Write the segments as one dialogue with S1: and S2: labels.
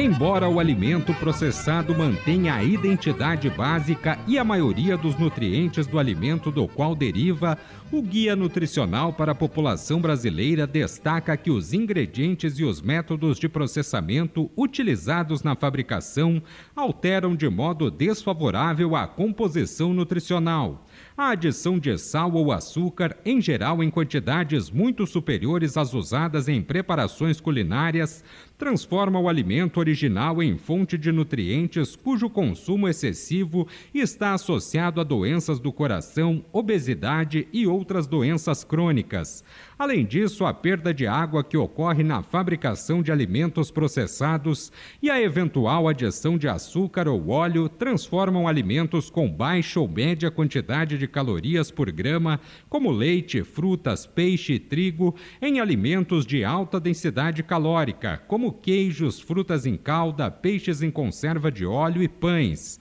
S1: Embora o alimento processado mantenha a identidade básica e a maioria dos nutrientes do alimento do qual deriva, o Guia Nutricional para a População Brasileira destaca que os ingredientes e os métodos de processamento utilizados na fabricação alteram de modo desfavorável a composição nutricional. A adição de sal ou açúcar, em geral em quantidades muito superiores às usadas em preparações culinárias, transforma o alimento original em fonte de nutrientes cujo consumo excessivo está associado a doenças do coração, obesidade e outras doenças crônicas. Além disso, a perda de água que ocorre na fabricação de alimentos processados e a eventual adição de açúcar ou óleo transformam alimentos com baixa ou média quantidade de calorias por grama, como leite, frutas, peixe e trigo, em alimentos de alta densidade calórica, como queijos, frutas em calda, peixes em conserva de óleo e pães.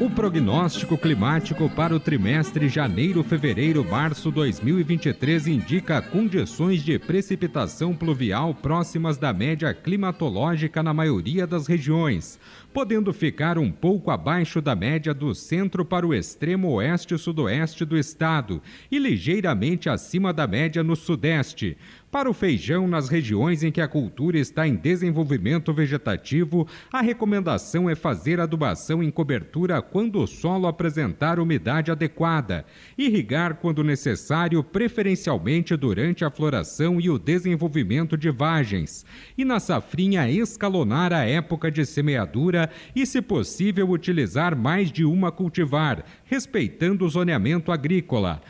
S1: O prognóstico climático para o trimestre janeiro-fevereiro-março 2023 indica condições de precipitação pluvial próximas da média climatológica na maioria das regiões, podendo ficar um pouco abaixo da média do centro para o extremo oeste e sudoeste do estado e ligeiramente acima da média no sudeste. Para o feijão, nas regiões em que a cultura está em desenvolvimento vegetativo, a recomendação é fazer adubação em cobertura quando o solo apresentar umidade adequada, irrigar quando necessário, preferencialmente durante a floração e o desenvolvimento de vagens, e na safrinha escalonar a época de semeadura e, se possível, utilizar mais de uma cultivar, respeitando o zoneamento agrícola.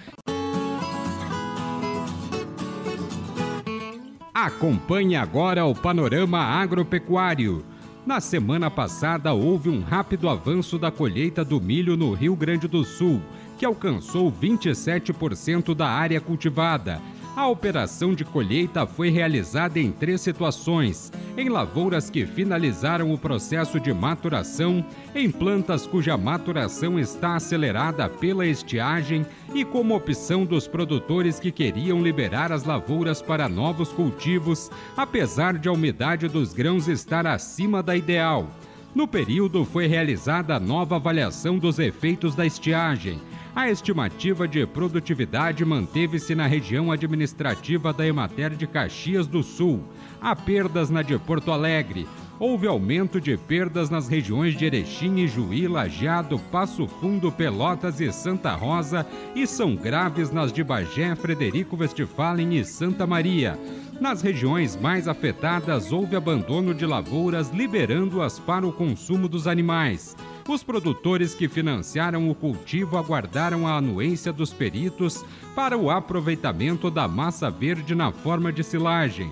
S1: Acompanhe agora o panorama agropecuário. Na semana passada, houve um rápido avanço da colheita do milho no Rio Grande do Sul, que alcançou 27% da área cultivada a operação de colheita foi realizada em três situações: em lavouras que finalizaram o processo de maturação, em plantas cuja maturação está acelerada pela estiagem e como opção dos produtores que queriam liberar as lavouras para novos cultivos, apesar de a umidade dos grãos estar acima da ideal. No período foi realizada a nova avaliação dos efeitos da estiagem a estimativa de produtividade manteve-se na região administrativa da Emater de Caxias do Sul. Há perdas na de Porto Alegre. Houve aumento de perdas nas regiões de Erechim Juí, Lajeado, Passo Fundo, Pelotas e Santa Rosa e são graves nas de Bagé, Frederico Westphalen e Santa Maria. Nas regiões mais afetadas, houve abandono de lavouras, liberando-as para o consumo dos animais. Os produtores que financiaram o cultivo aguardaram a anuência dos peritos para o aproveitamento da massa verde na forma de silagem.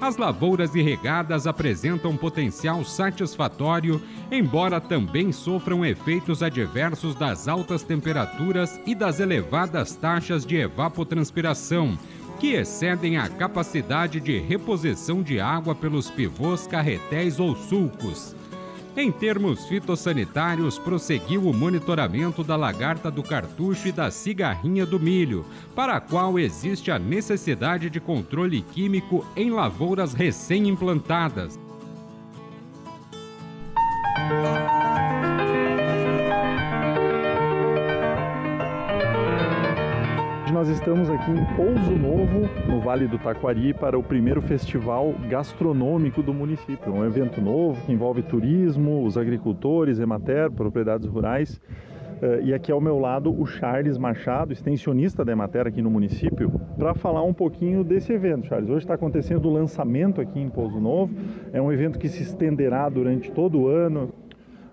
S1: As lavouras irrigadas apresentam potencial satisfatório, embora também sofram efeitos adversos das altas temperaturas e das elevadas taxas de evapotranspiração, que excedem a capacidade de reposição de água pelos pivôs, carretéis ou sulcos. Em termos fitossanitários, prosseguiu o monitoramento da lagarta do cartucho e da cigarrinha do milho, para a qual existe a necessidade de controle químico em lavouras recém-implantadas.
S2: Nós estamos aqui em Pouso Novo, no Vale do Taquari, para o primeiro festival gastronômico do município. Um evento novo que envolve turismo, os agricultores, Emater, propriedades rurais. Uh, e aqui ao meu lado o Charles Machado, extensionista da Emater aqui no município, para falar um pouquinho desse evento, Charles. Hoje está acontecendo o lançamento aqui em Pouso Novo. É um evento que se estenderá durante todo o ano.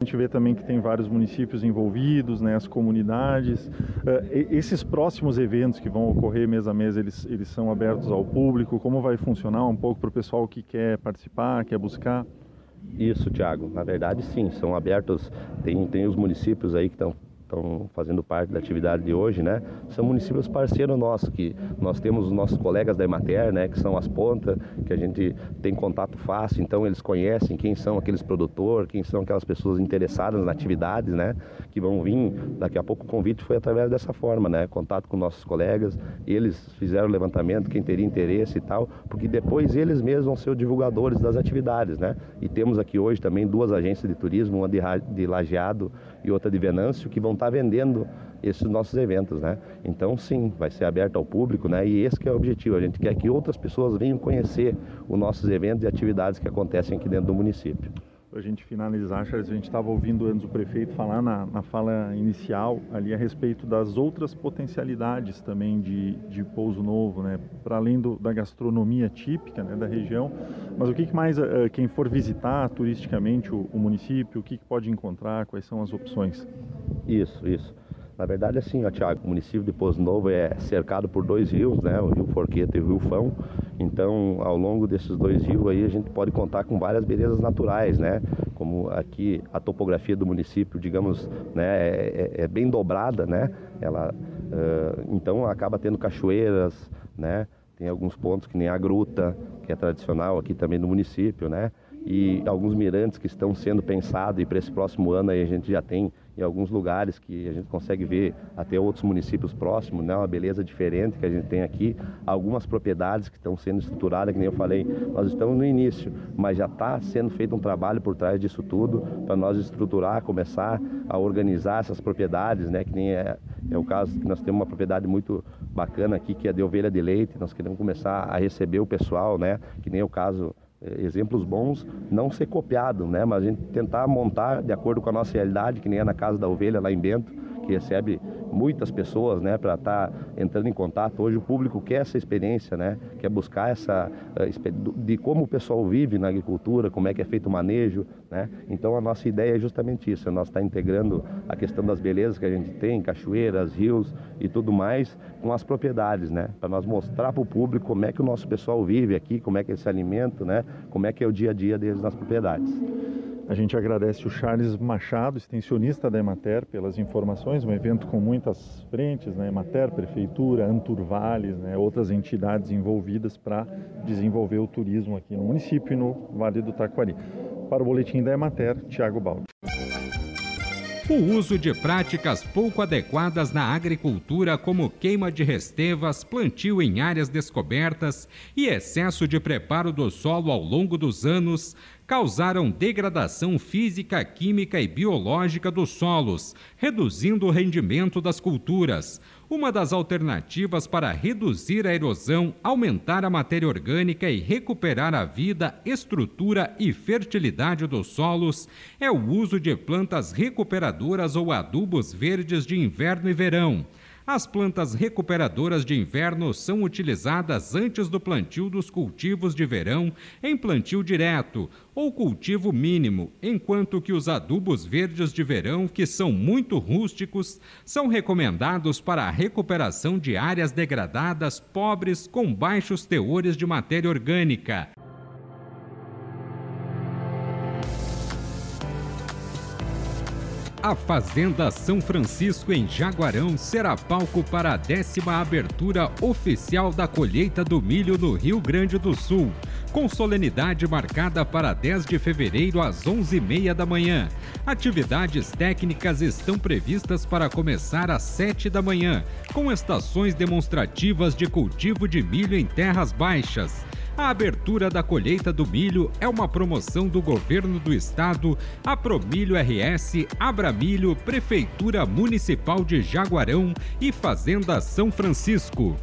S2: A gente vê também que tem vários municípios envolvidos, né, as comunidades. Uh, esses próximos eventos que vão ocorrer mês a mês, eles, eles são abertos ao público? Como vai funcionar um pouco para o pessoal que quer participar, quer buscar?
S3: Isso, Tiago. Na verdade, sim, são abertos. Tem, tem os municípios aí que estão estão fazendo parte da atividade de hoje, né? São municípios parceiros nossos, que nós temos os nossos colegas da Emater, né? Que são as pontas, que a gente tem contato fácil, então eles conhecem quem são aqueles produtores, quem são aquelas pessoas interessadas na atividade, né? Que vão vir, daqui a pouco o convite foi através dessa forma, né? Contato com nossos colegas, eles fizeram o levantamento, quem teria interesse e tal, porque depois eles mesmos vão ser os divulgadores das atividades, né? E temos aqui hoje também duas agências de turismo, uma de, de Lajeado e outra de Venâncio, que vão estar vendendo esses nossos eventos, né? Então, sim, vai ser aberto ao público, né? E esse é o objetivo. A gente quer que outras pessoas venham conhecer os nossos eventos e atividades que acontecem aqui dentro do município
S2: para a gente finalizar, Charles, a gente estava ouvindo antes o prefeito falar na, na, fala inicial ali a respeito das outras potencialidades também de, de Pouso Novo, né? Para além do, da gastronomia típica né, da região, mas o que, que mais uh, quem for visitar turisticamente o, o município, o que, que pode encontrar, quais são as opções?
S3: Isso, isso. Na verdade, assim, ó, Tiago, o município de Pouso Novo é cercado por dois rios, né? O Rio Forqueta e o Rio Fão. Então, ao longo desses dois rios aí, a gente pode contar com várias belezas naturais, né? Como aqui a topografia do município, digamos, né, é, é, é bem dobrada, né? Ela, uh, então, acaba tendo cachoeiras, né? Tem alguns pontos que nem a gruta, que é tradicional aqui também no município, né? E alguns mirantes que estão sendo pensados e para esse próximo ano aí a gente já tem em alguns lugares que a gente consegue ver até outros municípios próximos, né? uma beleza diferente que a gente tem aqui, algumas propriedades que estão sendo estruturadas, que nem eu falei, nós estamos no início, mas já está sendo feito um trabalho por trás disso tudo para nós estruturar, começar a organizar essas propriedades, né? que nem é, é o caso que nós temos uma propriedade muito bacana aqui que é de ovelha de leite, nós queremos começar a receber o pessoal, né? que nem é o caso exemplos bons, não ser copiado, né? Mas a gente tentar montar de acordo com a nossa realidade, que nem é na Casa da Ovelha, lá em Bento, que recebe muitas pessoas, né, para estar tá entrando em contato. Hoje o público quer essa experiência, né, quer buscar essa eh, de como o pessoal vive na agricultura, como é que é feito o manejo, né. Então a nossa ideia é justamente isso, é nós estar tá integrando a questão das belezas que a gente tem, cachoeiras, rios e tudo mais, com as propriedades, né, para nós mostrar para o público como é que o nosso pessoal vive aqui, como é que eles se alimentam, né, como é que é o dia a dia deles nas propriedades.
S2: A gente agradece o Charles Machado, extensionista da Emater, pelas informações. Um evento com muitas frentes, né? Emater, Prefeitura, Anturvales, né? outras entidades envolvidas para desenvolver o turismo aqui no município e no Vale do Taquari. Para o boletim da Emater, Tiago Baldi.
S1: O uso de práticas pouco adequadas na agricultura, como queima de restevas, plantio em áreas descobertas e excesso de preparo do solo ao longo dos anos, causaram degradação física, química e biológica dos solos, reduzindo o rendimento das culturas. Uma das alternativas para reduzir a erosão, aumentar a matéria orgânica e recuperar a vida, estrutura e fertilidade dos solos é o uso de plantas recuperadoras ou adubos verdes de inverno e verão. As plantas recuperadoras de inverno são utilizadas antes do plantio dos cultivos de verão em plantio direto ou cultivo mínimo, enquanto que os adubos verdes de verão, que são muito rústicos, são recomendados para a recuperação de áreas degradadas pobres com baixos teores de matéria orgânica. A Fazenda São Francisco em Jaguarão será palco para a décima abertura oficial da colheita do milho no Rio Grande do Sul, com solenidade marcada para 10 de fevereiro às 11h30 da manhã. Atividades técnicas estão previstas para começar às 7 da manhã, com estações demonstrativas de cultivo de milho em terras baixas. A abertura da colheita do milho é uma promoção do governo do estado, a Promilho RS, Abramilho, Prefeitura Municipal de Jaguarão e Fazenda São Francisco.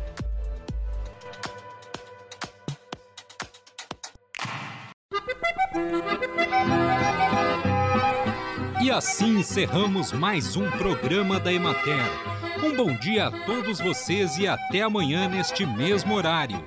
S1: E assim encerramos mais um programa da Emater. Um bom dia a todos vocês e até amanhã neste mesmo horário.